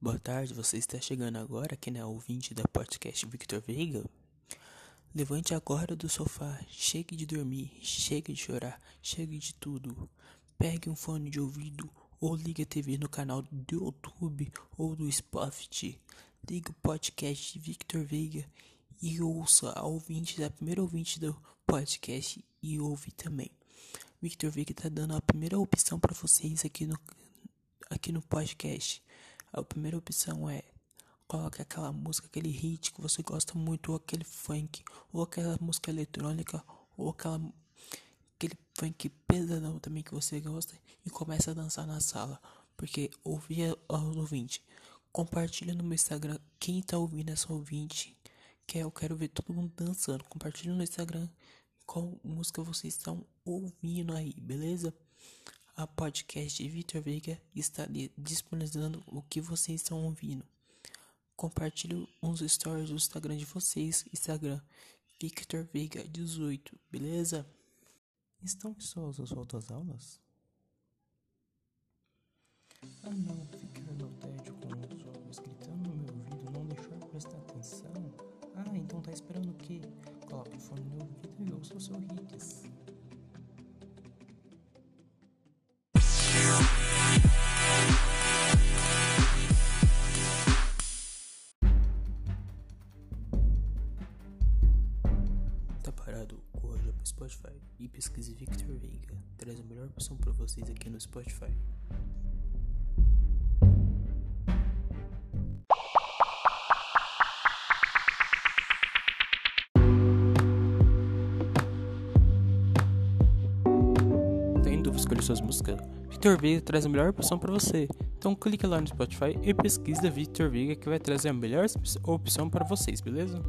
Boa tarde, você está chegando agora aqui na ouvinte da podcast Victor Veiga? Levante agora do sofá, chegue de dormir, chegue de chorar, chegue de tudo. Pegue um fone de ouvido ou ligue a TV no canal do YouTube ou do Spotify. Ligue o podcast Victor Veiga e ouça a ouvinte, a primeira ouvinte do podcast e ouve também. Victor Veiga está dando a primeira opção para vocês aqui no, aqui no podcast. A primeira opção é coloque aquela música, aquele hit que você gosta muito, ou aquele funk, ou aquela música eletrônica, ou aquela aquele funk pesadão também que você gosta e começa a dançar na sala. Porque ouvir aos ouvintes. Compartilha no meu Instagram quem tá ouvindo essa ouvinte. Que eu quero ver todo mundo dançando. Compartilha no Instagram qual música vocês estão ouvindo aí, beleza? A podcast Vitor Veiga está disponibilizando o que vocês estão ouvindo. Compartilhe uns stories do Instagram de vocês, Instagram Victor Veiga 18, beleza? Estão ansiosos voltar às aulas? Ah não, ficar no tédio com os jovens gritando no meu ouvido, não deixar prestar atenção? Ah, então tá esperando o quê? Coloque o fone no ouvido e ouça o seu hits. Tá parado? Corra já pro Spotify e pesquise Victor Veiga. Traz a melhor opção para vocês aqui no Spotify. Tem dúvida escolher suas músicas? Victor Veiga traz a melhor opção para você. Então clique lá no Spotify e pesquisa Victor Veiga que vai trazer a melhor opção para vocês, beleza?